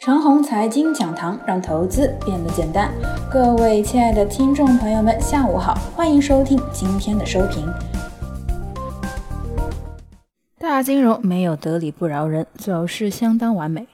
长虹财经讲堂让投资变得简单。各位亲爱的听众朋友们，下午好，欢迎收听今天的收评。大金融没有得理不饶人，走势相当完美。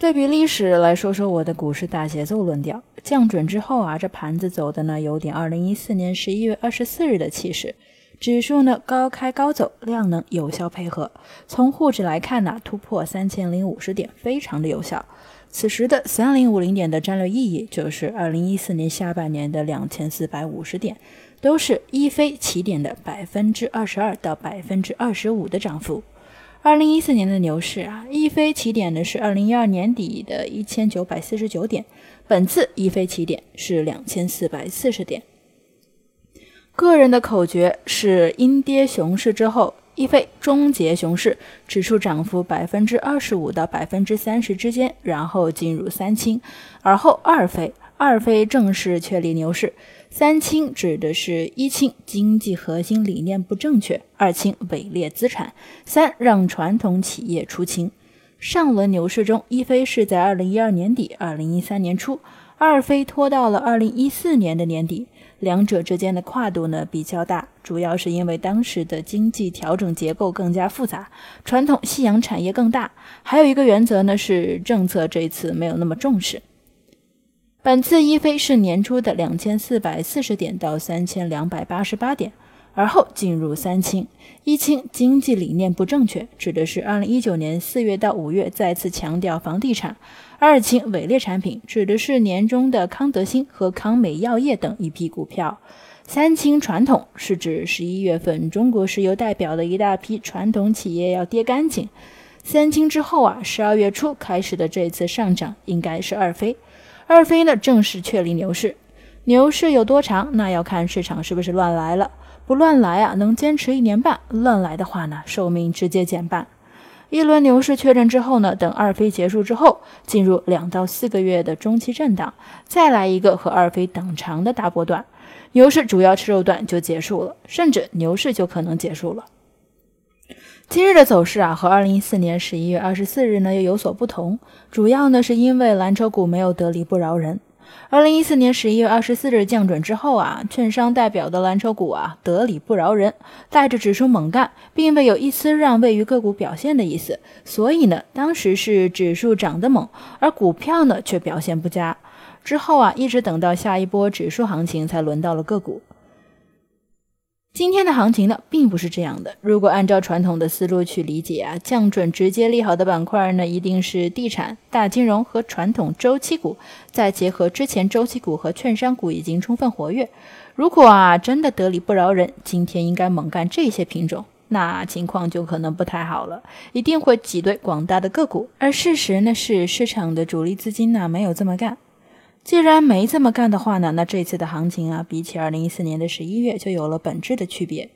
对比历史来说说我的股市大节奏论调。降准之后啊，这盘子走的呢有点二零一四年十一月二十四日的气势。指数呢高开高走，量能有效配合。从沪指来看呢，突破三千零五十点非常的有效。此时的三零五零点的战略意义就是二零一四年下半年的两千四百五十点，都是一飞起点的百分之二十二到百分之二十五的涨幅。二零一四年的牛市啊，一飞起点呢是二零一二年底的一千九百四十九点，本次一飞起点是两千四百四十点。个人的口诀是：阴跌熊市之后，一飞终结熊市，指数涨幅百分之二十五到百分之三十之间，然后进入三清，而后二飞，二飞正式确立牛市。三清指的是一清经济核心理念不正确，二清伪劣资产，三让传统企业出清。上轮牛市中，一飞是在二零一二年底、二零一三年初，二飞拖到了二零一四年的年底。两者之间的跨度呢比较大，主要是因为当时的经济调整结构更加复杂，传统夕阳产业更大。还有一个原则呢是政策这次没有那么重视。本次一飞是年初的两千四百四十点到三千两百八十八点，而后进入三清。一清经济理念不正确，指的是二零一九年四月到五月再次强调房地产。二清伪劣产品指的是年中的康德新和康美药业等一批股票。三清传统是指十一月份中国石油代表的一大批传统企业要跌干净。三清之后啊，十二月初开始的这次上涨应该是二飞。二飞呢正式确立牛市。牛市有多长，那要看市场是不是乱来了。不乱来啊，能坚持一年半；乱来的话呢，寿命直接减半。一轮牛市确认之后呢，等二飞结束之后，进入两到四个月的中期震荡，再来一个和二飞等长的大波段，牛市主要吃肉段就结束了，甚至牛市就可能结束了。今日的走势啊，和二零一四年十一月二十四日呢又有所不同，主要呢是因为蓝筹股没有得理不饶人。二零一四年十一月二十四日降准之后啊，券商代表的蓝筹股啊得理不饶人，带着指数猛干，并未有一丝让位于个股表现的意思。所以呢，当时是指数涨得猛，而股票呢却表现不佳。之后啊，一直等到下一波指数行情才轮到了个股。今天的行情呢，并不是这样的。如果按照传统的思路去理解啊，降准直接利好的板块呢，一定是地产、大金融和传统周期股，再结合之前周期股和券商股已经充分活跃。如果啊真的得理不饶人，今天应该猛干这些品种，那情况就可能不太好了，一定会挤兑广大的个股。而事实呢是，市场的主力资金呢没有这么干。既然没这么干的话呢，那这次的行情啊，比起二零一四年的十一月就有了本质的区别。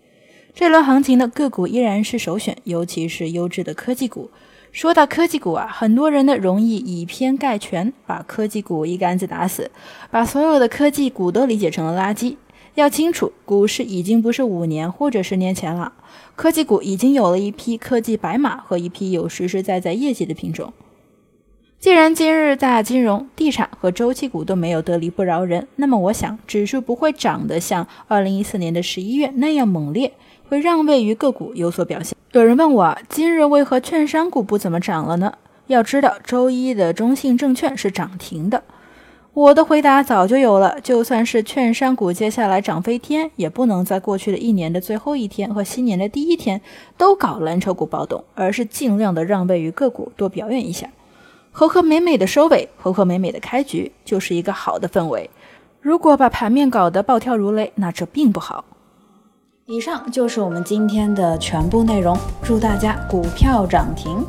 这轮行情的个股依然是首选，尤其是优质的科技股。说到科技股啊，很多人呢容易以偏概全，把科技股一竿子打死，把所有的科技股都理解成了垃圾。要清楚，股市已经不是五年或者十年前了，科技股已经有了一批科技白马和一批有实实在在业绩的品种。既然今日大金融、地产和周期股都没有得理不饶人，那么我想指数不会涨得像二零一四年的十一月那样猛烈，会让位于个股有所表现。有人问我，今日为何券商股不怎么涨了呢？要知道，周一的中信证券是涨停的。我的回答早就有了，就算是券商股接下来涨飞天，也不能在过去的一年的最后一天和新年的第一天都搞蓝筹股暴动，而是尽量的让位于个股多表演一下。和和美美的收尾，和和美美的开局，就是一个好的氛围。如果把盘面搞得暴跳如雷，那这并不好。以上就是我们今天的全部内容，祝大家股票涨停。